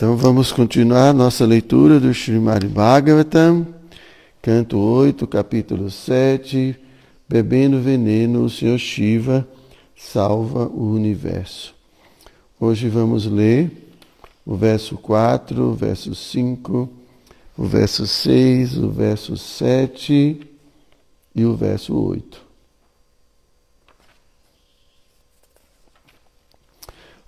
Então vamos continuar nossa leitura do Srimad Bhagavatam, canto 8, capítulo 7, Bebendo veneno, o Senhor Shiva salva o universo. Hoje vamos ler o verso 4, o verso 5, o verso 6, o verso 7 e o verso 8.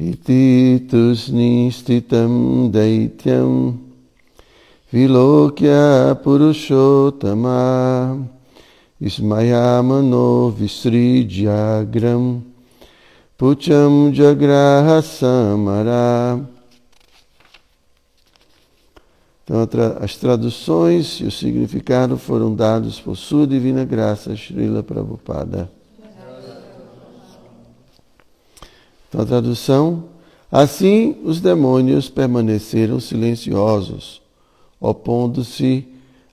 Iti tusnistitam daityam vilokya purushottama ismayamano visrijagram pucham jagraha samara. Então, as traduções e o significado foram dados por sua divina graça, Srila Prabhupada. Então a tradução: Assim os demônios permaneceram silenciosos, opondo-se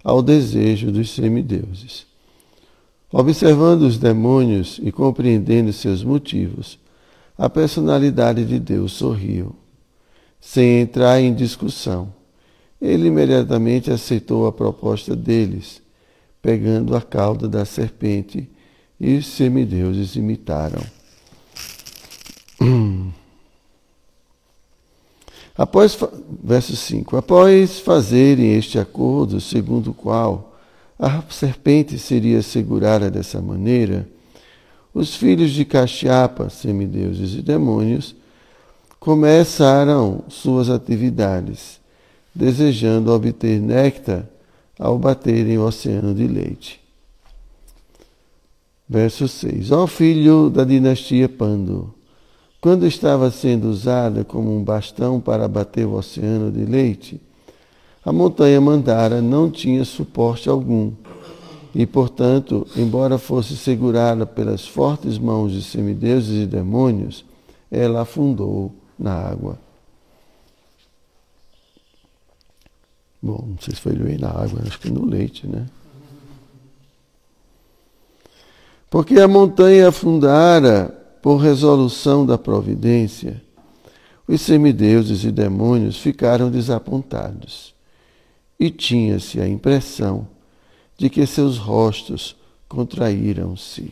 ao desejo dos semideuses. Observando os demônios e compreendendo seus motivos, a personalidade de Deus sorriu. Sem entrar em discussão, ele imediatamente aceitou a proposta deles, pegando a cauda da serpente, e os semideuses imitaram. Após, verso 5: Após fazerem este acordo, segundo o qual a serpente seria segurada dessa maneira, os filhos de Kashyapa, semideuses e demônios, começaram suas atividades, desejando obter néctar ao baterem o oceano de leite. Verso 6: Ó filho da dinastia Pando, quando estava sendo usada como um bastão para bater o oceano de leite, a montanha Mandara não tinha suporte algum e, portanto, embora fosse segurada pelas fortes mãos de semideuses e demônios, ela afundou na água. Bom, não sei se foi bem na água, acho que no leite, né? Porque a montanha afundara por resolução da providência, os semideuses e demônios ficaram desapontados e tinha-se a impressão de que seus rostos contraíram-se.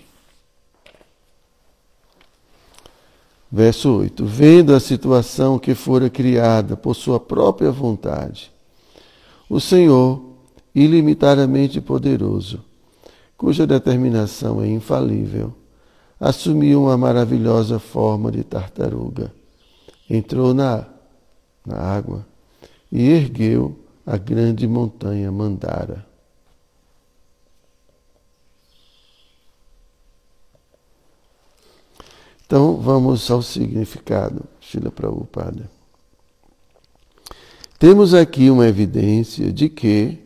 Verso 8: Vendo a situação que fora criada por sua própria vontade, o Senhor, ilimitadamente poderoso, cuja determinação é infalível, assumiu uma maravilhosa forma de tartaruga. Entrou na, na água e ergueu a grande montanha Mandara. Então vamos ao significado, Shila Prabhupada. Temos aqui uma evidência de que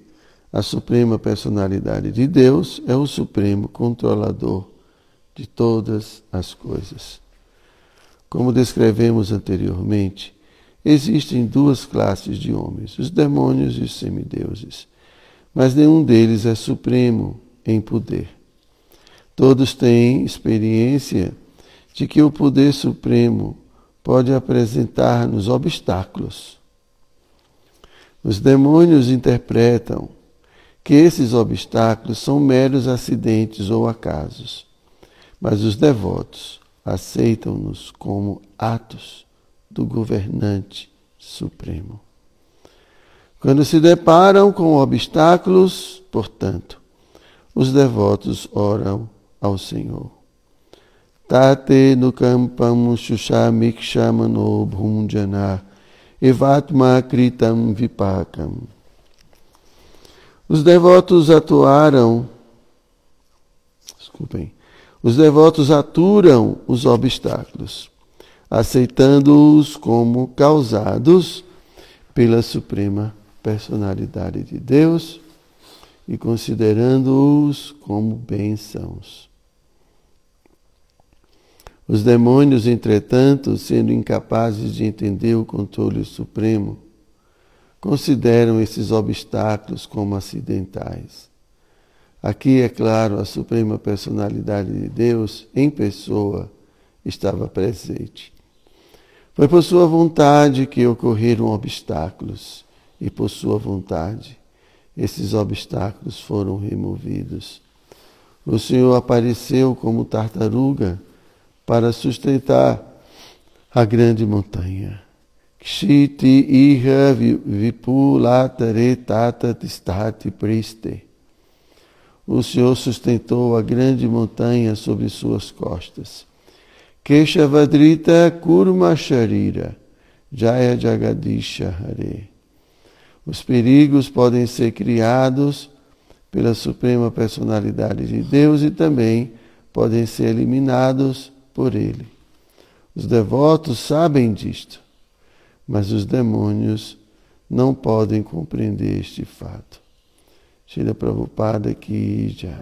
a Suprema Personalidade de Deus é o Supremo Controlador de todas as coisas. Como descrevemos anteriormente, existem duas classes de homens, os demônios e os semideuses, mas nenhum deles é supremo em poder. Todos têm experiência de que o poder supremo pode apresentar-nos obstáculos. Os demônios interpretam que esses obstáculos são meros acidentes ou acasos mas os devotos aceitam-nos como atos do governante supremo. Quando se deparam com obstáculos, portanto, os devotos oram ao Senhor. Tate no kampam bhunjana evatma kritam vipakam. Os devotos atuaram, desculpem, Os devotos aturam os obstáculos, aceitando-os como causados pela Suprema Personalidade de Deus e considerando-os como bênçãos. Os demônios, entretanto, sendo incapazes de entender o controle supremo, consideram esses obstáculos como acidentais. Aqui, é claro, a Suprema Personalidade de Deus, em pessoa, estava presente. Foi por sua vontade que ocorreram obstáculos, e por sua vontade esses obstáculos foram removidos. O Senhor apareceu como tartaruga para sustentar a grande montanha. Kshiti iha vipulatare tata tistati priste. O Senhor sustentou a grande montanha sobre suas costas. Keshavadrita kurma sharira jaya jagadisha hare. Os perigos podem ser criados pela suprema personalidade de Deus e também podem ser eliminados por ele. Os devotos sabem disto mas os demônios não podem compreender este fato. श्रीप्रभुपादकीजा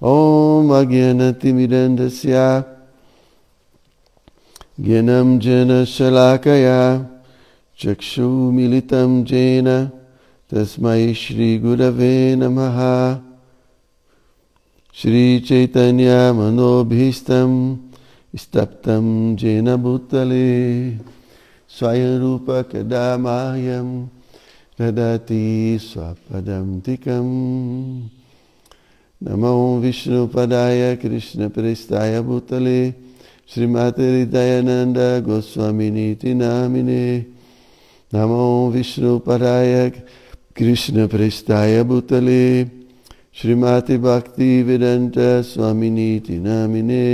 ॐ अज्ञतिमिदन्दस्यानं जनशलाकया चक्षु मिलितं जेन तस्मै श्रीगुरवे नमः श्रीचैतन्या मनोभीस्तं स्तप्तं जेन भूतले स्वयं रूपकदा मायम् ददाति स्वापदान्तिकम् नमो विष्णुपदाय कृष्णप्रेष्ठाय भूतले श्रीमातेरिदयानन्द गोस्वामिनीति नामिने नमो विष्णुपदाय कृष्णप्रेष्ठाय भूतले श्रीमातिभक्तिवेदन्त स्वामिनीति नामिने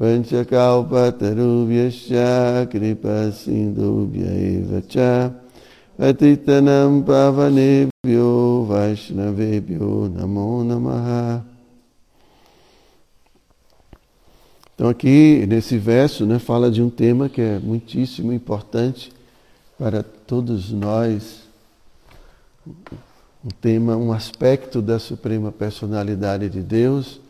वञ्चकावपातरुभ्यश्च कृपासिन्धुभ्य एव च। Atitanam pavanebhyo vaishnavebhyo namo namaha Então aqui, nesse verso, né, fala de um tema que é muitíssimo importante para todos nós, um tema, um aspecto da suprema personalidade de Deus,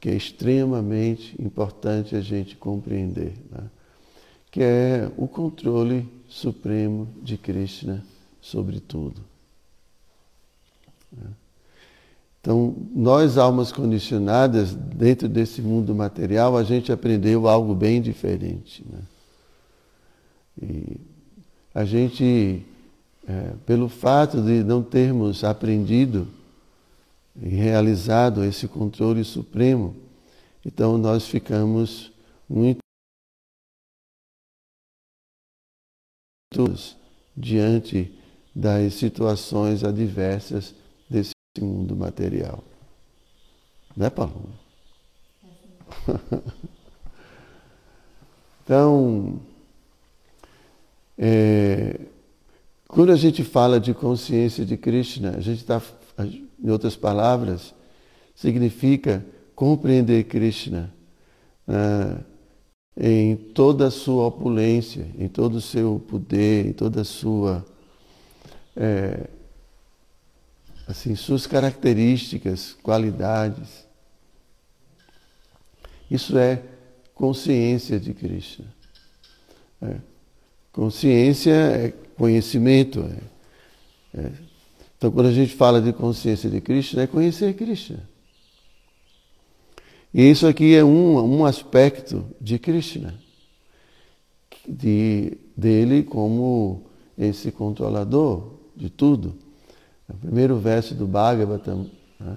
que é extremamente importante a gente compreender, né? que é o controle supremo de Krishna sobre tudo. Né? Então, nós, almas condicionadas, dentro desse mundo material, a gente aprendeu algo bem diferente. Né? E a gente, é, pelo fato de não termos aprendido e realizado esse controle supremo, então nós ficamos muito diante das situações adversas desse mundo material. Né, Paulo? então, é, quando a gente fala de consciência de Krishna, a gente está em outras palavras, significa compreender Krishna né, em toda a sua opulência, em todo o seu poder, em toda a sua. É, assim, suas características, qualidades. Isso é consciência de Krishna. É. Consciência é conhecimento, é, é então, quando a gente fala de consciência de Krishna, é conhecer Krishna. E isso aqui é um, um aspecto de Krishna, de, dele como esse controlador de tudo. O primeiro verso do Bhagavatam né,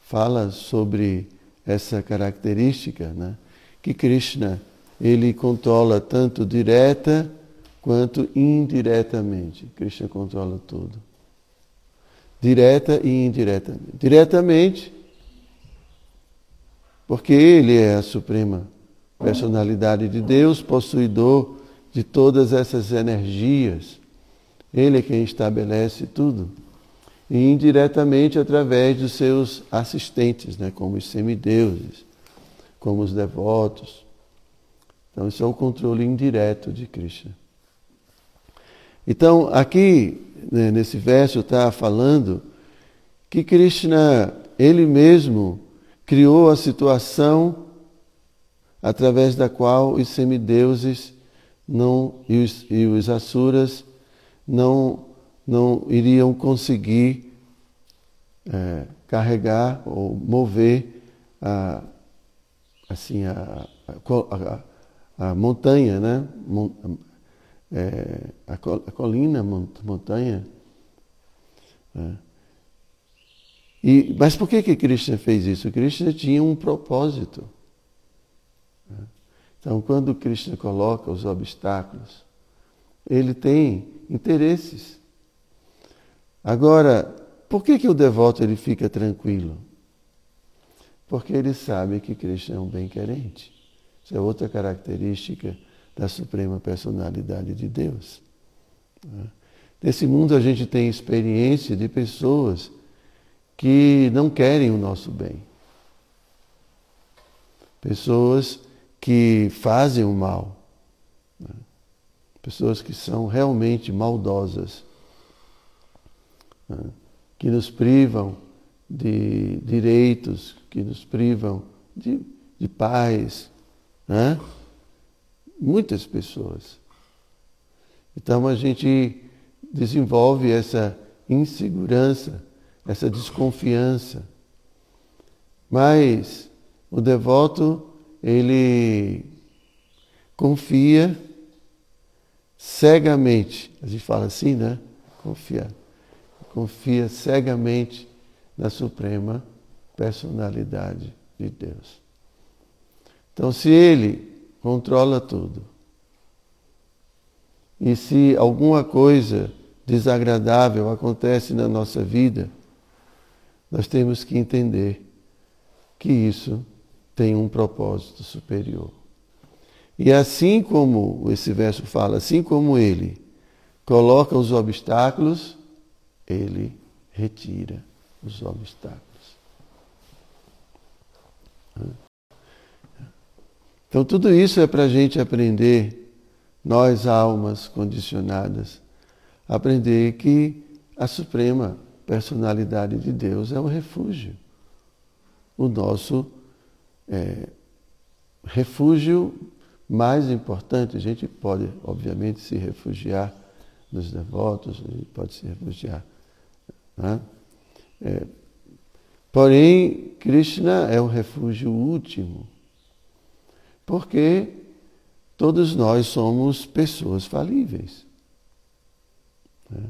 fala sobre essa característica, né, que Krishna ele controla tanto direta quanto indiretamente. Krishna controla tudo direta e indiretamente. Diretamente, porque Ele é a suprema personalidade de Deus, possuidor de todas essas energias. Ele é quem estabelece tudo. e indiretamente através dos seus assistentes, né, como os semideuses, como os devotos. Então, isso é o controle indireto de Krishna. Então, aqui, né, nesse verso, está falando que Krishna, ele mesmo, criou a situação através da qual os semideuses não, e, os, e os asuras não, não iriam conseguir é, carregar ou mover a, assim, a, a, a montanha, né? É, a, colina, montanha. É. E, mas por que que Krishna fez isso? Krishna tinha um propósito. Então, quando Krishna coloca os obstáculos, ele tem interesses. Agora, por que, que o devoto ele fica tranquilo? Porque ele sabe que Krishna é um bem-querente. Isso é outra característica da suprema personalidade de Deus. Nesse mundo a gente tem experiência de pessoas que não querem o nosso bem. Pessoas que fazem o mal. Pessoas que são realmente maldosas, né? que nos privam de direitos, que nos privam de, de paz. Né? Muitas pessoas. Então a gente desenvolve essa insegurança, essa desconfiança. Mas o devoto ele confia cegamente. A gente fala assim, né? Confia. Confia cegamente na suprema personalidade de Deus. Então, se ele controla tudo, e se alguma coisa desagradável acontece na nossa vida, nós temos que entender que isso tem um propósito superior. E assim como esse verso fala, assim como ele coloca os obstáculos, ele retira os obstáculos. Então, tudo isso é para a gente aprender, nós, almas condicionadas, aprender que a suprema personalidade de Deus é o refúgio, o nosso é, refúgio mais importante, a gente pode, obviamente, se refugiar nos devotos, a gente pode se refugiar. Né? É, porém, Krishna é o refúgio último, porque todos nós somos pessoas falíveis. Né?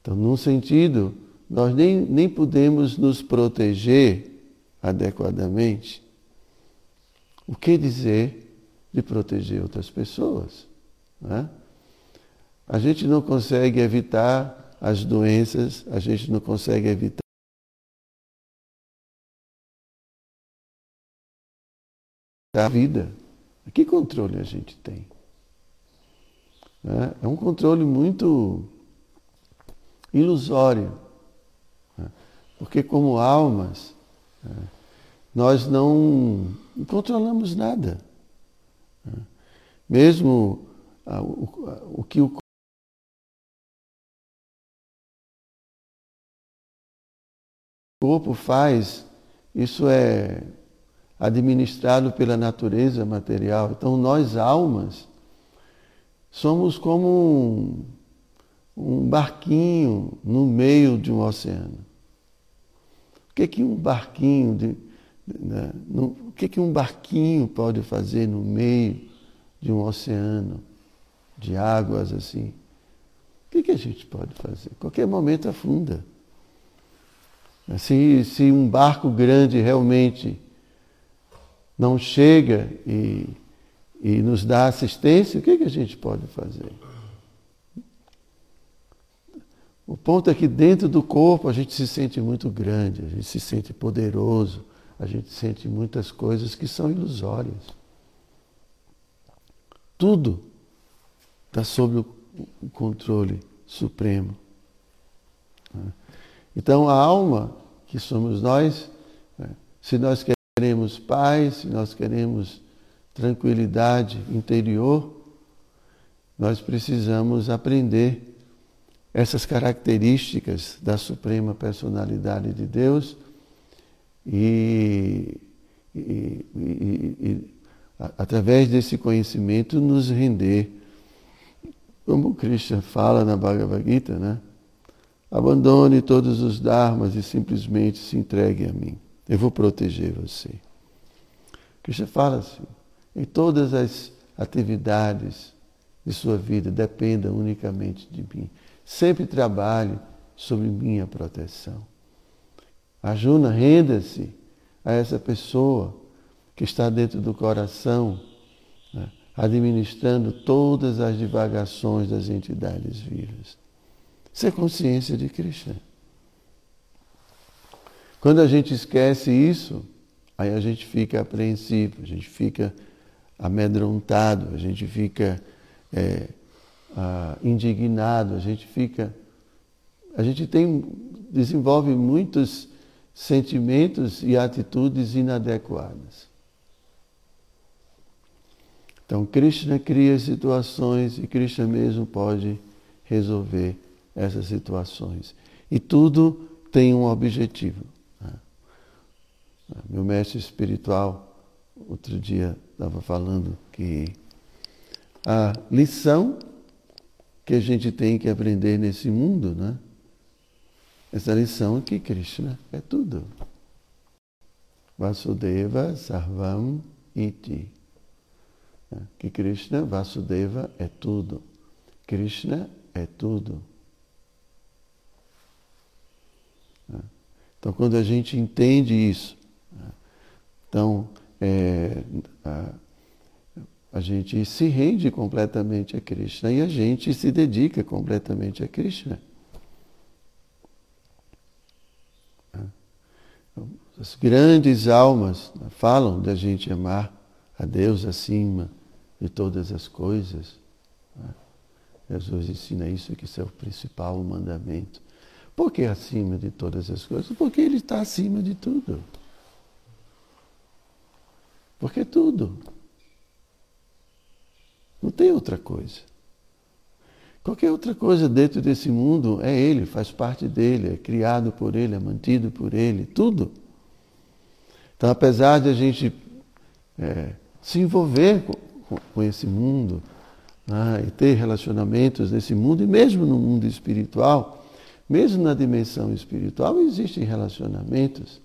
Então, num sentido, nós nem, nem podemos nos proteger adequadamente o que dizer de proteger outras pessoas? Né? A gente não consegue evitar as doenças, a gente não consegue evitar a vida. Que controle a gente tem? Né? É um controle muito ilusório. Né? Porque, como almas, né? nós não não controlamos nada. Mesmo o, o que o corpo faz, isso é administrado pela natureza material. Então, nós, almas, somos como um, um barquinho no meio de um oceano. O que é que um barquinho de, né? o que, que um barquinho pode fazer no meio de um oceano de águas assim? O que, que a gente pode fazer? Qualquer momento afunda. Se, se um barco grande realmente não chega e, e nos dá assistência, o que, que a gente pode fazer? O ponto é que dentro do corpo a gente se sente muito grande, a gente se sente poderoso, a gente sente muitas coisas que são ilusórias. Tudo está sob o controle supremo. Então a alma, que somos nós, né, se nós queremos paz, se nós queremos tranquilidade interior, nós precisamos aprender essas características da suprema personalidade de Deus e, e, e, e através desse conhecimento nos render, como Krishna fala na Bhagavad Gita, né? Abandone todos os dharmas e simplesmente se entregue a mim. Eu vou proteger você. Krishna fala assim, em todas as atividades de sua vida dependa unicamente de mim. Sempre trabalhe sob minha proteção. Ajuna, renda-se a essa pessoa que está dentro do coração, né, administrando todas as divagações das entidades vivas. Isso é consciência de Krishna. Quando a gente esquece isso, aí a gente fica apreensivo, a gente fica amedrontado, a gente fica é, indignado, a gente fica. A gente tem, desenvolve muitos sentimentos e atitudes inadequadas. Então, Krishna cria situações e Krishna mesmo pode resolver essas situações. E tudo tem um objetivo. Né? Meu mestre espiritual, outro dia, estava falando que a lição que a gente tem que aprender nesse mundo, né? Essa lição é que Krishna é tudo. Vasudeva Sarvam Iti. Que Krishna, Vasudeva é tudo. Krishna é tudo. Então, quando a gente entende isso, então é, a, a gente se rende completamente a Krishna e a gente se dedica completamente a Krishna. As grandes almas falam da gente amar a Deus acima de todas as coisas. Jesus ensina isso, que isso é o principal mandamento. Por que acima de todas as coisas? Porque Ele está acima de tudo. Porque tudo. Não tem outra coisa. Qualquer outra coisa dentro desse mundo é Ele, faz parte dele, é criado por Ele, é mantido por Ele, tudo. Então, apesar de a gente é, se envolver com, com esse mundo né, e ter relacionamentos nesse mundo, e mesmo no mundo espiritual, mesmo na dimensão espiritual existem relacionamentos,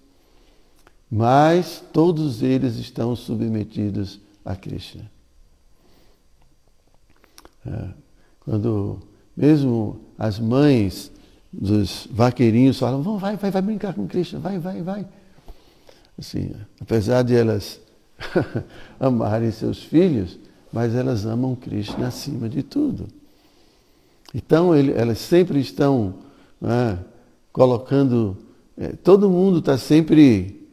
mas todos eles estão submetidos a Krishna. É, quando mesmo as mães dos vaqueirinhos falam, vai, vai, vai brincar com Krishna, vai, vai, vai. Assim, apesar de elas amarem seus filhos, mas elas amam Krishna acima de tudo. Então ele, elas sempre estão né, colocando. É, todo mundo está sempre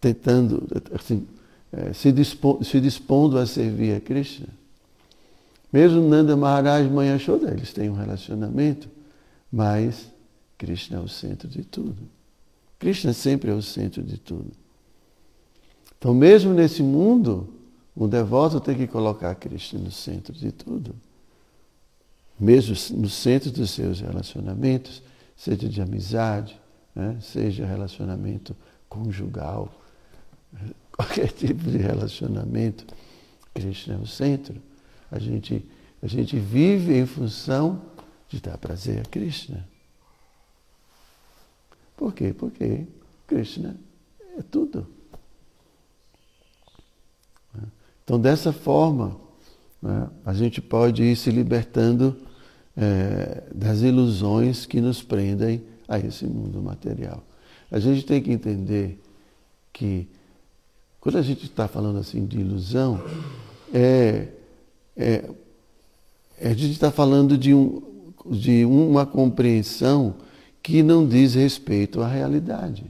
tentando, assim, é, se, dispo, se dispondo a servir a Krishna. Mesmo Nanda Maharaj Mãe Yashoda, eles têm um relacionamento, mas Krishna é o centro de tudo. Krishna sempre é o centro de tudo. Então, mesmo nesse mundo, o devoto tem que colocar Krishna no centro de tudo. Mesmo no centro dos seus relacionamentos, seja de amizade, né? seja relacionamento conjugal, qualquer tipo de relacionamento, Krishna é o centro. A gente, a gente vive em função de dar prazer a Krishna. Por quê? Porque Krishna é tudo. Então, dessa forma, né, a gente pode ir se libertando é, das ilusões que nos prendem a esse mundo material. A gente tem que entender que quando a gente está falando assim de ilusão, é, é, é a gente está falando de, um, de uma compreensão que não diz respeito à realidade.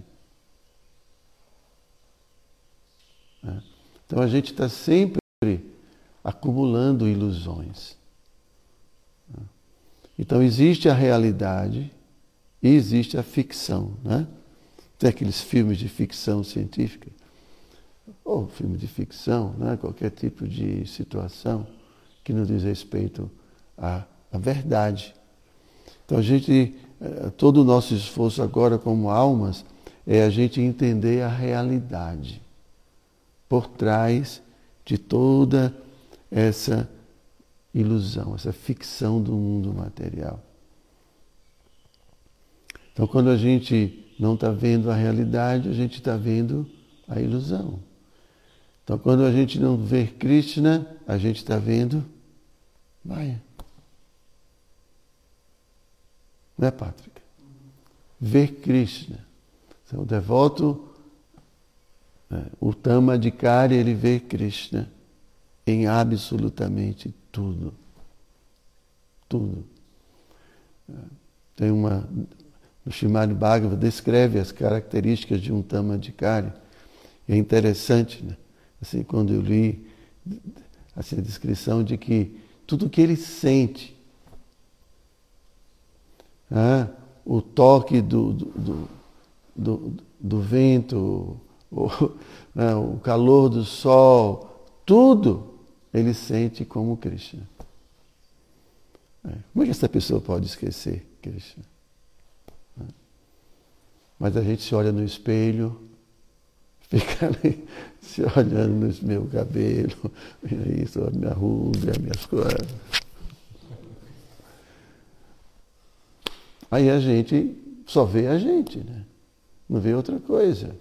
É. Então a gente está sempre acumulando ilusões. Então existe a realidade, e existe a ficção. Né? Tem aqueles filmes de ficção científica, ou filme de ficção, né? qualquer tipo de situação que não diz respeito à, à verdade. Então a gente, eh, todo o nosso esforço agora como almas é a gente entender a realidade por trás de toda essa ilusão, essa ficção do mundo material. Então, quando a gente não está vendo a realidade, a gente está vendo a ilusão. Então, quando a gente não vê Krishna, a gente está vendo Maya. Não é, Patrick? Ver Krishna. Então, o devoto, o Tamadikari, ele vê Krishna em absolutamente tudo. Tudo. É, tem uma. O Shimad Bhagavad descreve as características de um Tamadikari. E é interessante, né? Assim, quando eu li assim, a descrição de que tudo que ele sente, ah, o toque do, do, do, do vento, o, né, o calor do sol, tudo ele sente como Krishna. É. Como é que essa pessoa pode esquecer Krishna? É. Mas a gente se olha no espelho, fica ali se olhando no meu cabelo, isso, a minha ruga, minhas coisas. Aí a gente só vê a gente, né? não vê outra coisa.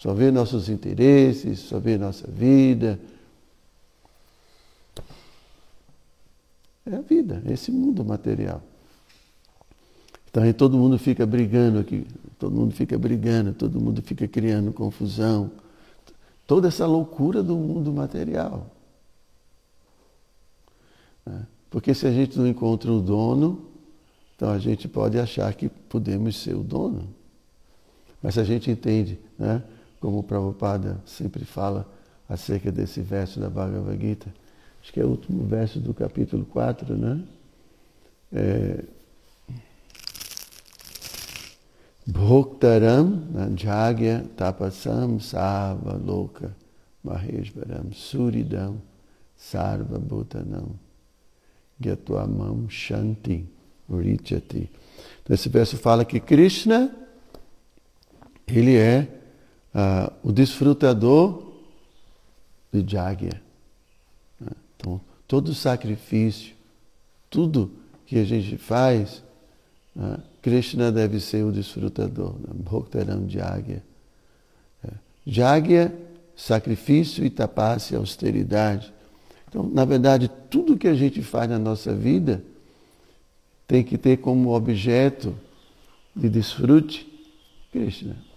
Só vê nossos interesses, só vê nossa vida. É a vida, é esse mundo material. Então aí todo mundo fica brigando aqui, todo mundo fica brigando, todo mundo fica criando confusão. Toda essa loucura do mundo material. Né? Porque se a gente não encontra o dono, então a gente pode achar que podemos ser o dono. Mas se a gente entende, né, como o Prabhupada sempre fala acerca desse verso da Bhagavad Gita, acho que é o último verso do capítulo 4, né? É, Bhoktaram Jagya Tapasam Sarva Loka Maheshvaram Suridam Sarva Bhutanam Gyatuamam Shanti Urichati. Então esse verso fala que Krishna ele é uh, o desfrutador de Jagya. Né? Então, todo sacrifício, tudo que a gente faz, uh, Krishna deve ser o desfrutador. Né? Bhoktaram Jagya. É. Jagya, sacrifício e tapasya, austeridade. Então, na verdade, tudo que a gente faz na nossa vida tem que ter como objeto de desfrute Krishna.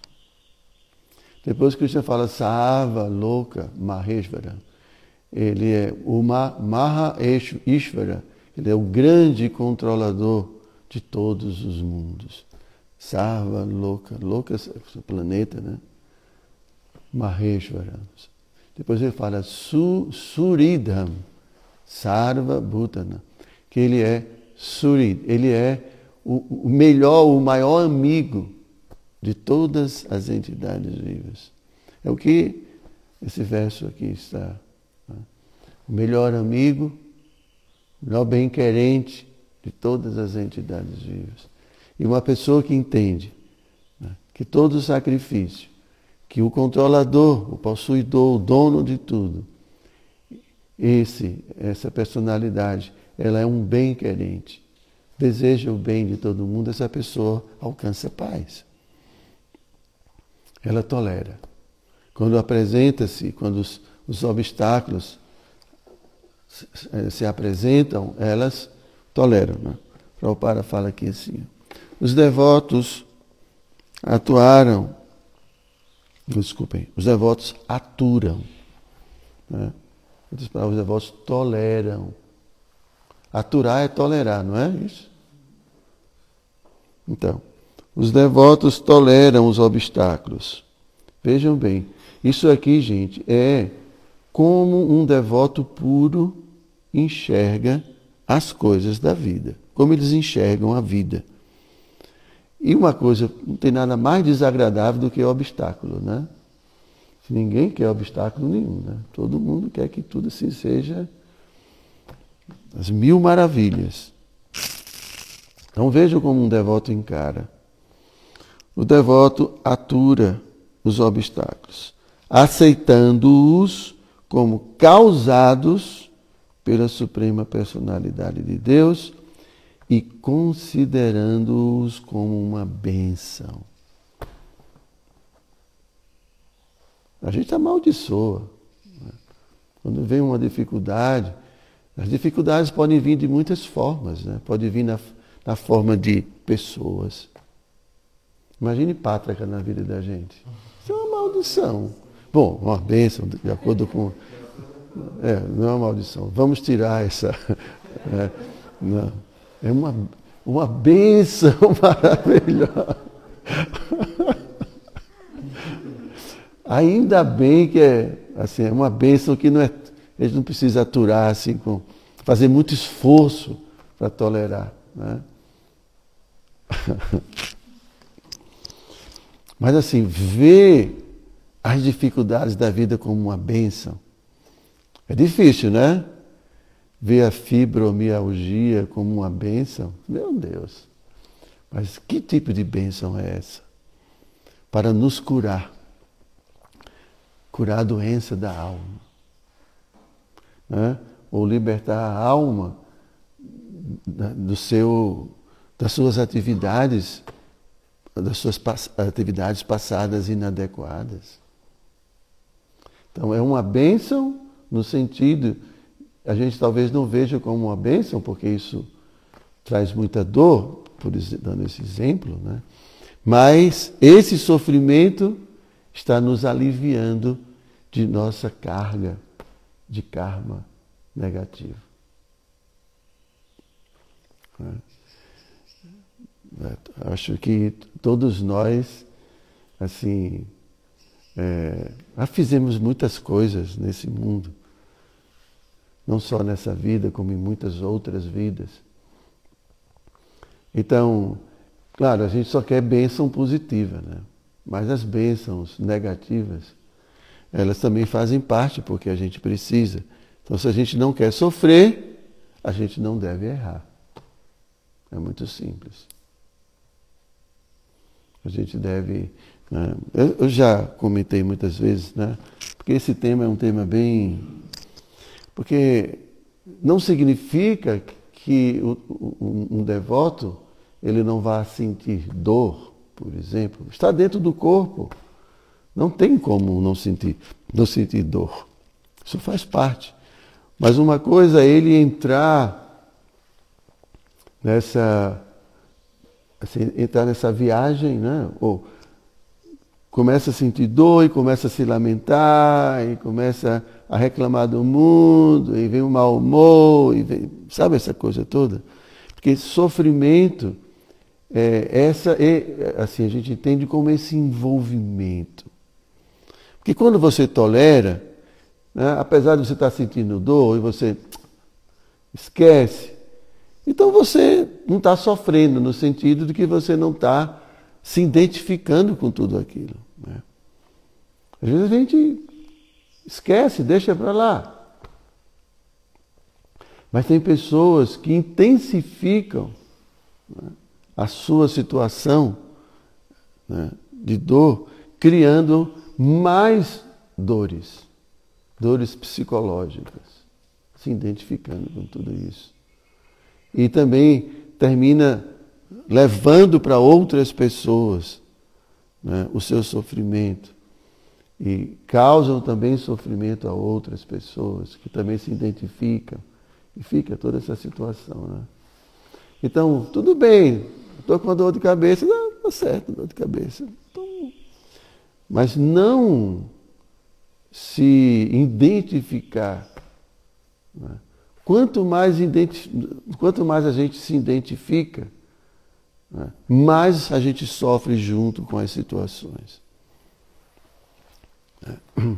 Depois Krishna fala Sava, louca, Maheshvara. Ele é o Maha Ishvara, ele é o grande controlador de todos os mundos. Sarva, louca, louca é o planeta, né? Maheshvara. Depois ele fala Su, Suridham, Sarva Bhutana, que ele é Surid, ele é o melhor, o maior amigo de todas as entidades vivas. É o que esse verso aqui está. Né? O melhor amigo, o melhor bem-querente de todas as entidades vivas. E uma pessoa que entende né, que todo sacrifício, que o controlador, o possuidor, o dono de tudo, esse, essa personalidade, ela é um bem-querente, deseja o bem de todo mundo, essa pessoa alcança paz ela tolera. Quando apresenta-se, quando os, os obstáculos se, eh, se, apresentam, elas toleram. Né? Prabhupada fala aqui assim. Os devotos atuaram, desculpem, os devotos aturam. Né? Outras palavras, os devotos toleram. Aturar é tolerar, não é isso? Então, os devotos toleram os obstáculos. Vejam bem, isso aqui, gente, é como um devoto puro enxerga as coisas da vida, como eles enxergam a vida. E uma coisa, não tem nada mais desagradável do que obstáculo, né? Ninguém quer obstáculo nenhum, né? Todo mundo quer que tudo assim seja as mil maravilhas. Então veja como um devoto encara. O devoto atura os obstáculos, aceitando-os como causados pela suprema personalidade de Deus e considerando-os como uma benção. A gente amaldiçoa. Né? Quando vem uma dificuldade, as dificuldades podem vir de muitas formas, né? pode vir na, na forma de pessoas. Imagine pátrica na vida da gente. Isso é uma maldição. Bom, uma bênção, de acordo com. É, não é uma maldição. Vamos tirar essa. É, não. é uma, uma bênção maravilhosa. Ainda bem que é, assim, é uma bênção que não é, a gente não precisa aturar, assim, com, fazer muito esforço para tolerar. Né? Mas assim, ver as dificuldades da vida como uma bênção é difícil, né? Ver a fibromialgia como uma bênção, meu Deus. Mas que tipo de bênção é essa? Para nos curar curar a doença da alma. Né? Ou libertar a alma do seu, das suas atividades, das suas atividades passadas inadequadas. Então é uma bênção no sentido, a gente talvez não veja como uma bênção, porque isso traz muita dor, por dando esse exemplo, né? mas esse sofrimento está nos aliviando de nossa carga de karma negativo. É, acho que todos nós, assim, é, já fizemos muitas coisas nesse mundo, não só nessa vida, como em muitas outras vidas. Então, claro, a gente só quer bênção positiva, né? Mas as bênçãos negativas, elas também fazem parte porque a gente precisa. Então, se a gente não quer sofrer, a gente não deve errar. É muito simples. A gente deve. Né? Eu, eu, já comentei muitas vezes, né? porque esse tema é um tema bem. Porque não significa que o, o, um devoto ele não vá sentir dor por exemplo, está dentro do corpo. Não tem como não sentir, não sentir dor. Isso faz parte. Mas uma coisa é ele entrar nessa assim, entrar nessa viagem, né? Ou começa a sentir dor e começa a se lamentar e começa a reclamar do mundo e vem o mau humor e vem, sabe essa coisa toda? Porque sofrimento é, essa é, assim, a gente entende como esse envolvimento. Porque quando você tolera, né, apesar de você estar sentindo dor e você esquece, então você não está sofrendo no sentido de que você não está se identificando com tudo aquilo. Né? Às vezes a gente esquece, deixa para lá. Mas tem pessoas que intensificam né, a sua situação né, de dor, criando mais dores, dores psicológicas, se identificando com tudo isso. E também termina levando para outras pessoas né, o seu sofrimento. E causam também sofrimento a outras pessoas que também se identificam. E fica toda essa situação. Né? Então, tudo bem, Estou com dor de cabeça, não, tá certo, dor de cabeça. Então, mas não se identificar. Né? Quanto, mais quanto mais a gente se identifica, né? mais a gente sofre junto com as situações. Né?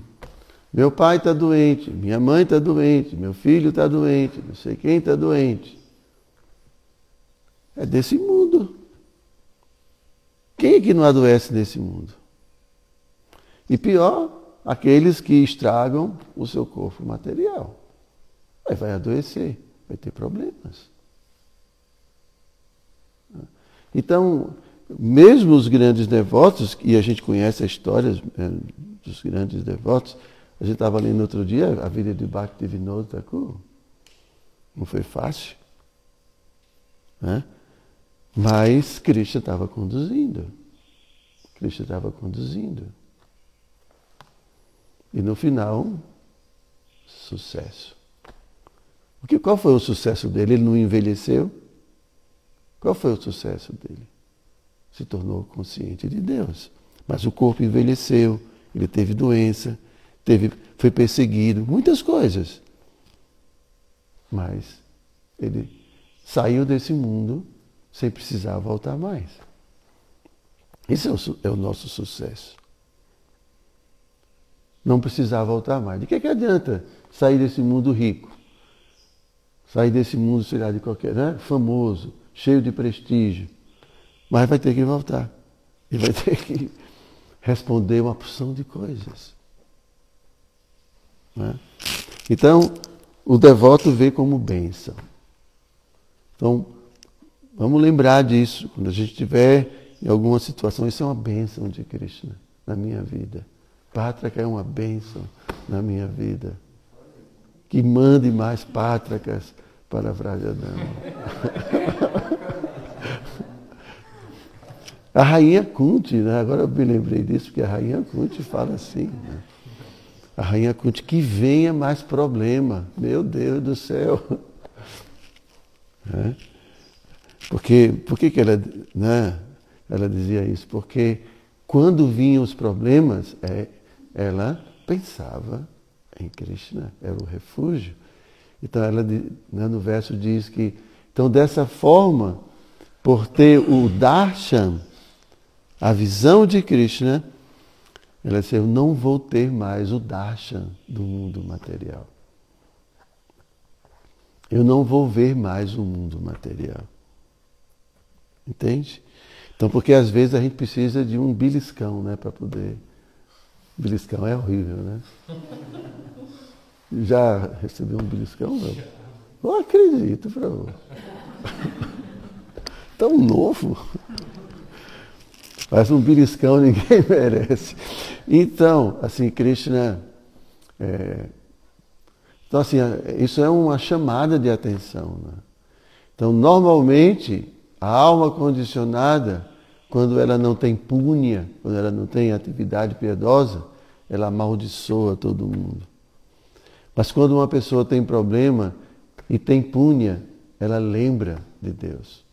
Meu pai está doente, minha mãe está doente, meu filho está doente, não sei quem está doente. É desse mundo. Quem é que não adoece nesse mundo? E pior, aqueles que estragam o seu corpo material. Aí vai adoecer, vai ter problemas. Então, mesmo os grandes devotos, e a gente conhece a história é, dos grandes devotos, a gente estava lendo outro dia a vida de Bhakti Vinod Thakur. Não foi fácil. Né? Mas Krishna estava conduzindo. Krishna estava conduzindo. E no final, sucesso. O que, qual foi o sucesso dele? Ele não envelheceu? Qual foi o sucesso dele? Se tornou consciente de Deus. Mas o corpo envelheceu, ele teve doença, teve, foi perseguido, muitas coisas. Mas ele saiu desse mundo sem precisar voltar mais. Esse é o, é o nosso sucesso. Não precisar voltar mais. De que, que adianta sair desse mundo rico? Sair desse mundo, sei lá, de qualquer, né? famoso, cheio de prestígio. Mas vai ter que voltar. E vai ter que responder uma porção de coisas. Né? Então, o devoto vê como bênção. Então, vamos lembrar disso. Quando a gente estiver em alguma situação, isso é uma bênção de Krishna na minha vida. Pátraca é uma bênção na minha vida. Que mande mais pátracas para Vrajadama. a rainha Kunti, né? agora eu me lembrei disso, porque a rainha Kunti fala assim. Né? A rainha Kunti, que venha mais problema. Meu Deus do céu. É? Porque, por que, que ela, né, ela dizia isso? Porque quando vinham os problemas, é, ela pensava em Krishna, era o refúgio. Então ela né, no verso diz que, então dessa forma, por ter o darshan, a visão de Krishna, ela disse, eu não vou ter mais o darshan do mundo material. Eu não vou ver mais o mundo material. Entende? Então, porque às vezes a gente precisa de um beliscão, né, para poder. Beliscão é horrível, né? Já recebeu um beliscão? Não? Eu acredito, favor. Tão novo. Mas um beliscão ninguém merece. Então, assim, Krishna. É, então, assim, isso é uma chamada de atenção. Né? Então, normalmente, a alma condicionada, quando ela não tem punha, quando ela não tem atividade piedosa, ela amaldiçoa todo mundo. Mas quando uma pessoa tem problema e tem punha, ela lembra de Deus.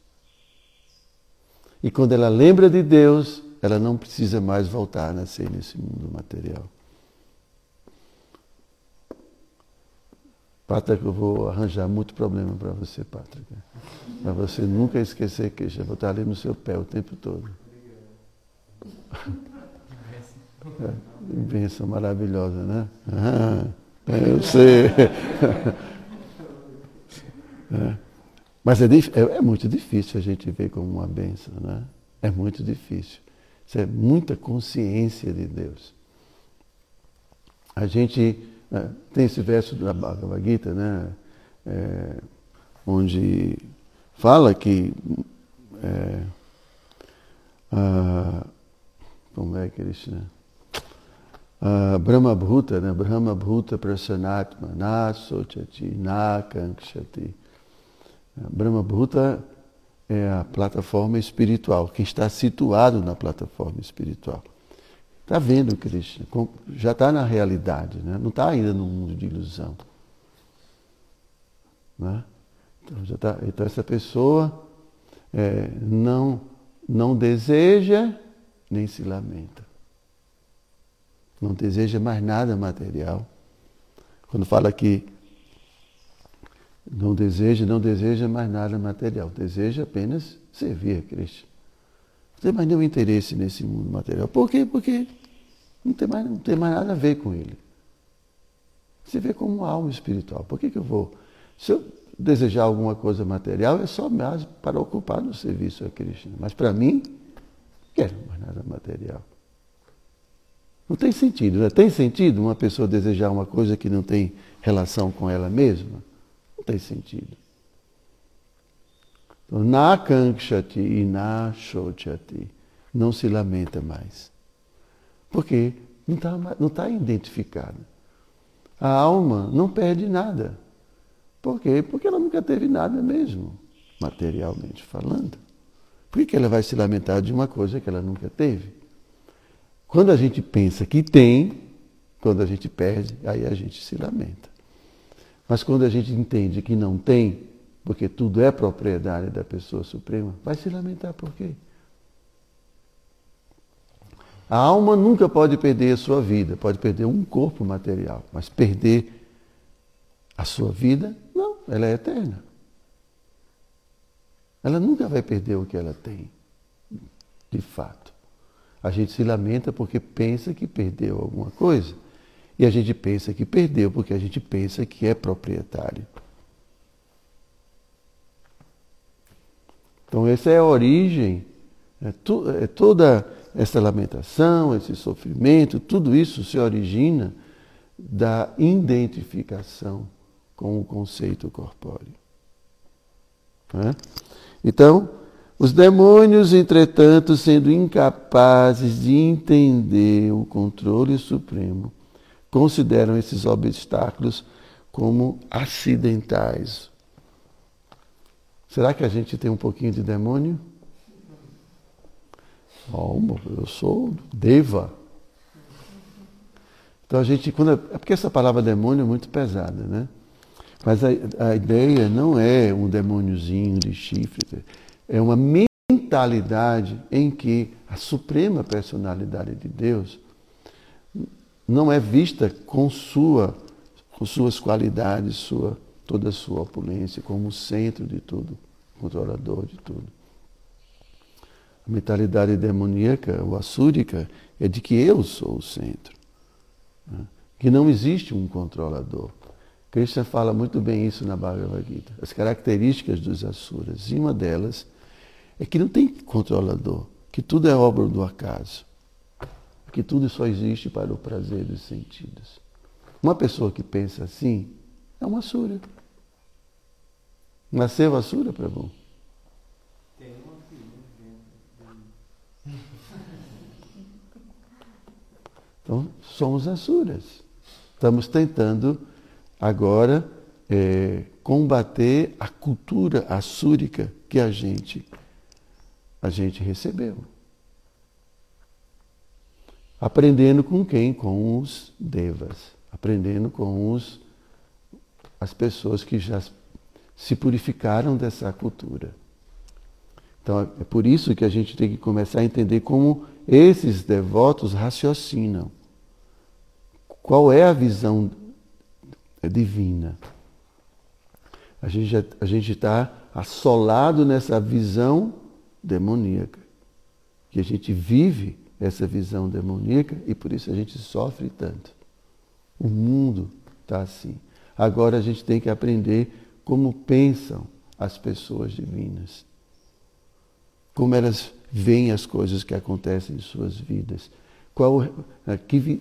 E quando ela lembra de Deus, ela não precisa mais voltar a nascer nesse mundo material. Pátrica, eu vou arranjar muito problema para você, Pátrica. Para você nunca esquecer que já vou estar ali no seu pé o tempo todo. É, bênção maravilhosa, né? Ah, eu sei. É. Mas é, é, é, muito difícil a gente ver como uma bênção, né? É muito difícil. Isso é muita consciência de Deus. A gente é, tem esse verso da Bhagavad Gita, né? É, onde fala que é, a, como é que eles né? A Brahma Bhuta, né? Brahma Bhuta Prasanatma Na Sochati Na Kankshati Brahma Bhuta é a plataforma espiritual, quem está situado na plataforma espiritual. Está vendo Krishna, já está na realidade, né? não está ainda no mundo de ilusão. Né? Então, tá, então essa pessoa é, não, não deseja nem se lamenta. Não deseja mais nada material. Quando fala que não deseja, não deseja mais nada material, deseja apenas servir a Cristo. Não tem mais nenhum interesse nesse mundo material. Por quê? Porque não tem mais, não tem mais nada a ver com ele. Você vê como uma alma espiritual. Por que, que eu vou? Se eu desejar alguma coisa material, é só mais para ocupar no serviço a Cristo. Mas para mim, quero mais nada material. Não tem sentido, né? Tem sentido uma pessoa desejar uma coisa que não tem relação com ela mesma? Não tem sentido. Então, na kankshati e na shochati. Não se lamenta mais. Porque não está não tá identificada. A alma não perde nada. Por quê? Porque ela nunca teve nada mesmo, materialmente falando. Por que ela vai se lamentar de uma coisa que ela nunca teve? Quando a gente pensa que tem, quando a gente perde, aí a gente se lamenta. Mas quando a gente entende que não tem, porque tudo é propriedade da pessoa suprema, vai se lamentar por quê? A alma nunca pode perder a sua vida, pode perder um corpo material, mas perder a sua vida, não, ela é eterna. Ela nunca vai perder o que ela tem, de fato. A gente se lamenta porque pensa que perdeu alguma coisa. E a gente pensa que perdeu porque a gente pensa que é proprietário. Então, essa é a origem, é, tu, é toda essa lamentação, esse sofrimento, tudo isso se origina da identificação com o conceito corpóreo. É? Então, os demônios, entretanto, sendo incapazes de entender o controle supremo, consideram esses obstáculos como acidentais. Será que a gente tem um pouquinho de demônio? Oh, eu sou deva. Então a gente, quando, é porque essa palavra demônio é muito pesada, né? Mas a, a ideia não é um demôniozinho de chifre, é uma mentalidade em que a suprema personalidade de Deus não é vista com sua com suas qualidades, sua toda a sua opulência como o centro de tudo, controlador de tudo. A mentalidade demoníaca ou assúrica é de que eu sou o centro. Né? Que não existe um controlador. Krishna fala muito bem isso na Bhagavad Gita. As características dos asuras. E uma delas é que não tem controlador. Que tudo é obra do acaso. Que tudo só existe para o prazer dos sentidos. Uma pessoa que pensa assim é uma asura. Nasceu asura, Prabhu? Então, somos asuras. Estamos tentando agora é, combater a cultura assúrica que a gente, a gente recebeu. Aprendendo com quem? Com os devas. Aprendendo com os, as pessoas que já se purificaram dessa cultura. Então é por isso que a gente tem que começar a entender como esses devotos raciocinam. Qual é a visão divina? A gente está assolado nessa visão demoníaca. Que a gente vive essa visão demoníaca e por isso a gente sofre tanto. O mundo está assim. Agora a gente tem que aprender como pensam as pessoas divinas como elas veem as coisas que acontecem em suas vidas, qual,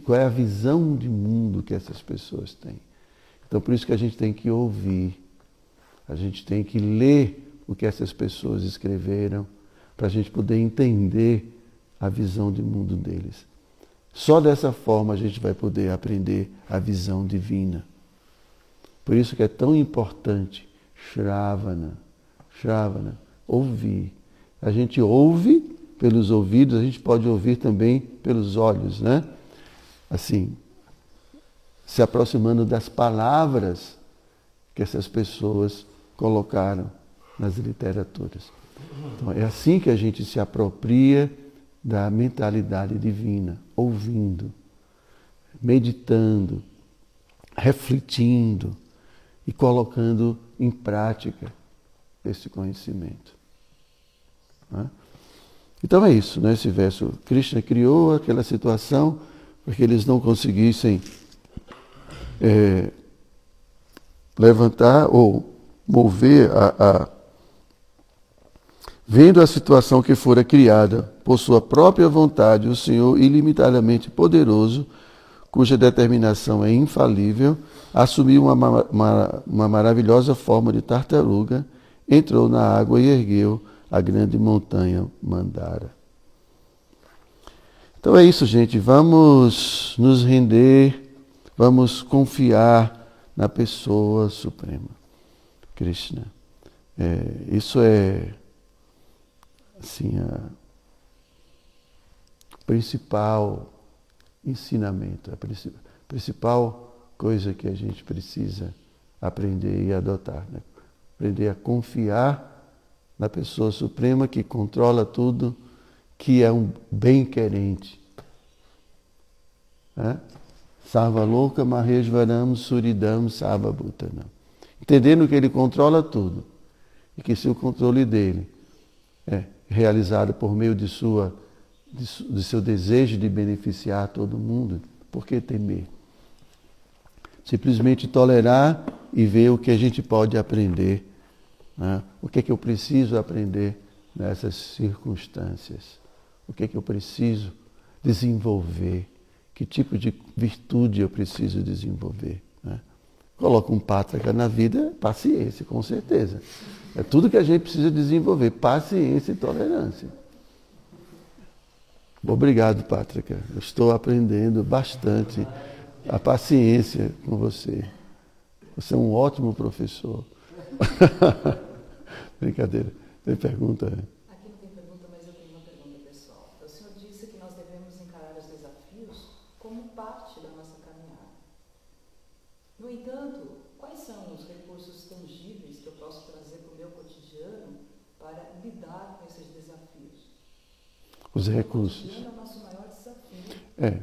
qual é a visão de mundo que essas pessoas têm. Então, por isso que a gente tem que ouvir, a gente tem que ler o que essas pessoas escreveram, para a gente poder entender a visão de mundo deles. Só dessa forma a gente vai poder aprender a visão divina. Por isso que é tão importante Shravana, Shravana, ouvir a gente ouve pelos ouvidos, a gente pode ouvir também pelos olhos, né? Assim, se aproximando das palavras que essas pessoas colocaram nas literaturas. Então, é assim que a gente se apropria da mentalidade divina, ouvindo, meditando, refletindo e colocando em prática esse conhecimento. Né? Então é isso, né? esse verso. Krishna criou aquela situação para que eles não conseguissem é, levantar ou mover a, a, Vendo a situação que fora criada por sua própria vontade, o Senhor ilimitadamente poderoso, cuja determinação é infalível, assumiu uma, uma, uma maravilhosa forma de tartaruga, entrou na água e ergueu a grande montanha Mandara. Então é isso, gente. Vamos nos render, vamos confiar na pessoa suprema, Krishna. É, isso é assim a principal ensinamento, a principal coisa que a gente precisa aprender e adotar, né? aprender a confiar na pessoa suprema que controla tudo, que é um bem-querente. É? Sarva louca, Maheshvaram, Suridam, Sarvabhutanam. Entendendo que ele controla tudo e que se o controle dele é realizado por meio de, sua, de, de seu desejo de beneficiar todo mundo, por que temer? Simplesmente tolerar e ver o que a gente pode aprender. Né? O que é que eu preciso aprender nessas circunstâncias? O que é que eu preciso desenvolver? Que tipo de virtude eu preciso desenvolver? Né? Coloca um pátrica na vida, paciência, com certeza. É tudo que a gente precisa desenvolver, paciência e tolerância. Obrigado, Pátrica. Eu estou aprendendo bastante a paciência com você. Você é um ótimo professor. Brincadeira. Tem pergunta? Pergunta, mas eu tenho uma pergunta pessoal. O senhor disse que nós devemos encarar os desafios como parte da nossa caminhada. No entanto, quais são os recursos tangíveis que eu posso trazer para o meu cotidiano para lidar com esses desafios? Os recursos. É.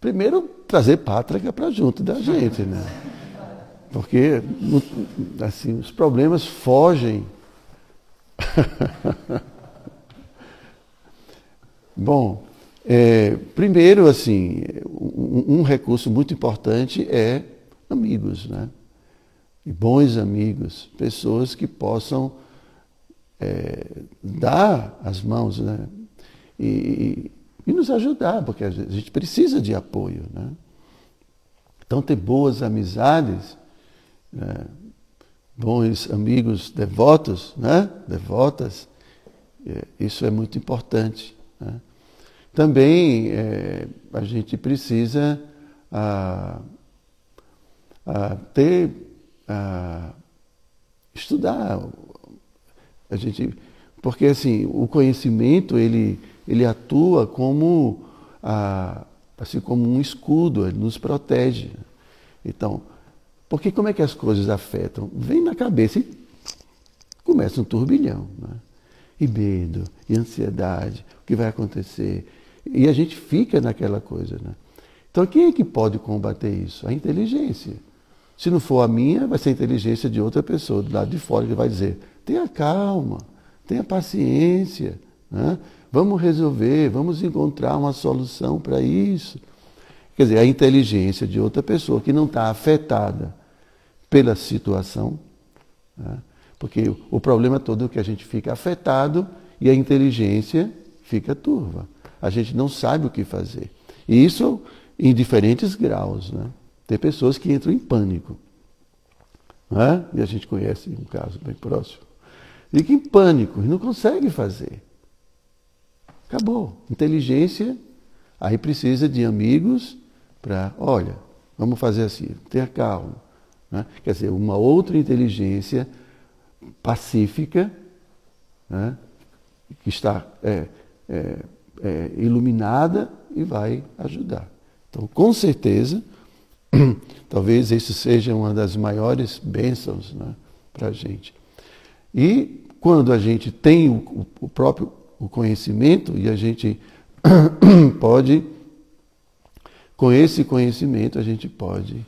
Primeiro, trazer pátria para junto da gente, né? Porque assim, os problemas fogem. Bom, é, primeiro, assim, um, um, recurso muito importante é amigos, né? E bons amigos, pessoas que possam é, dar as mãos, né? E, e, nos ajudar, porque a gente precisa de apoio, né? Então, ter boas amizades, né? bons amigos devotos, né? Devotas, é, isso é muito importante. Né? Também é, a gente precisa a, a ter, a estudar. A gente, porque assim, o conhecimento ele, ele atua como, assim como um escudo, ele nos protege. Então, porque como é que as coisas afetam? Vem na cabeça e começa um turbilhão. Né? E medo, e ansiedade, o que vai acontecer. E a gente fica naquela coisa. Né? Então quem é que pode combater isso? A inteligência. Se não for a minha, vai ser a inteligência de outra pessoa, do lado de fora, que vai dizer: tenha calma, tenha paciência, né? Vamos resolver, vamos encontrar uma solução para isso. Quer dizer, a inteligência de outra pessoa que não está afetada pela situação. Né? Porque o problema todo é que a gente fica afetado e a inteligência fica turva. A gente não sabe o que fazer. E isso em diferentes graus. Né? Tem pessoas que entram em pânico. Né? E a gente conhece um caso bem próximo. Fica em pânico e não consegue fazer. Acabou. Inteligência, aí precisa de amigos para, olha, vamos fazer assim, tenha calma. Né? Quer dizer, uma outra inteligência pacífica, né? que está é, é, é, iluminada e vai ajudar. Então, com certeza, talvez isso seja uma das maiores bênçãos né, para a gente. E quando a gente tem o, o próprio o conhecimento e a gente pode, com esse conhecimento, a gente pode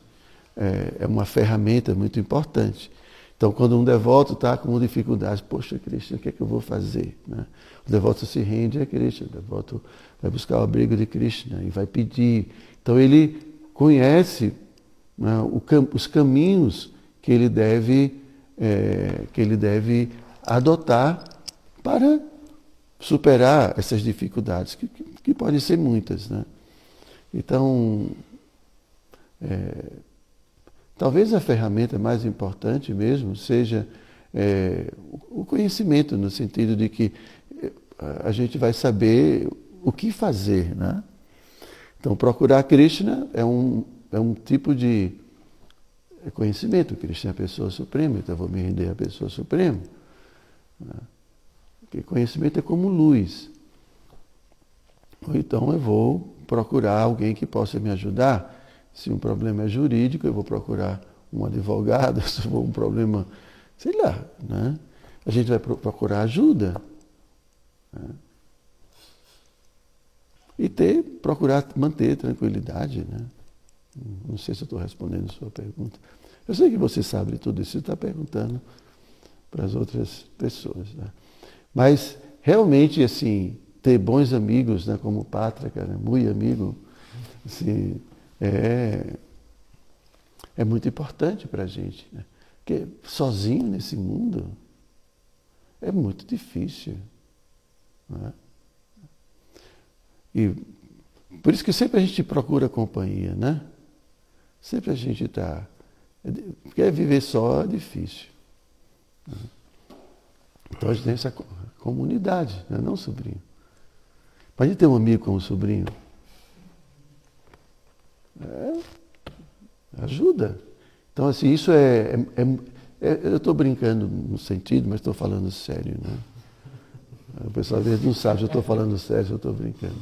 é, é uma ferramenta muito importante. Então, quando um devoto está com dificuldade, poxa, Cristo, o que é que eu vou fazer? Né? O devoto se rende a Cristo, o devoto vai buscar o abrigo de Krishna e vai pedir. Então, ele conhece né, os caminhos que ele deve, é, que ele deve adotar para superar essas dificuldades, que, que, que podem ser muitas. Né? Então, é, talvez a ferramenta mais importante mesmo seja é, o conhecimento, no sentido de que é, a gente vai saber o que fazer. Né? Então, procurar Krishna é um, é um tipo de conhecimento. Krishna é a pessoa suprema, então vou me render à pessoa suprema. Né? Porque conhecimento é como luz. Ou então eu vou procurar alguém que possa me ajudar. Se um problema é jurídico, eu vou procurar um advogado. Se for um problema, sei lá, né? a gente vai procurar ajuda. Né? E ter, procurar manter tranquilidade. Né? Não sei se eu estou respondendo a sua pergunta. Eu sei que você sabe tudo isso, você está perguntando para as outras pessoas. Né? Mas realmente, assim, ter bons amigos, né, como Pátrica, né, muito amigo, assim, é, é muito importante para a gente. Né? Porque sozinho nesse mundo é muito difícil. Né? E por isso que sempre a gente procura companhia, né? Sempre a gente está. Porque viver só é difícil. Né? Então a gente tem essa comunidade, né? não sobrinho. Pode ter um amigo como sobrinho. É, ajuda. Então, assim, isso é. é, é, é eu estou brincando no sentido, mas estou falando sério, né? O pessoal às vezes não sabe se eu estou falando sério, se eu estou brincando.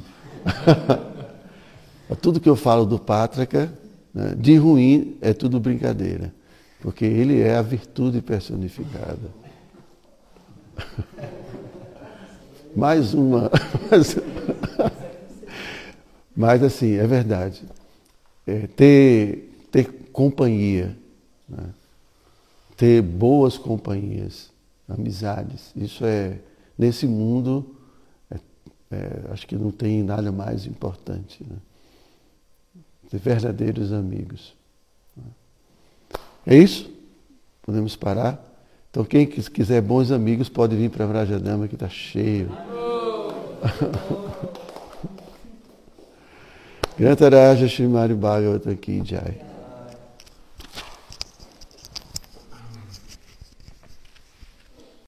tudo que eu falo do Pátrica, né, de ruim, é tudo brincadeira. Porque ele é a virtude personificada. Mais uma. Mas assim, é verdade. É, ter, ter companhia, né? ter boas companhias, amizades, isso é, nesse mundo, é, é, acho que não tem nada mais importante. Né? Ter verdadeiros amigos. Né? É isso? Podemos parar? Então, quem quiser bons amigos pode vir para Vrajadama, que está cheio. Grantaraja Shrimari Bhagavatam Ki Jai.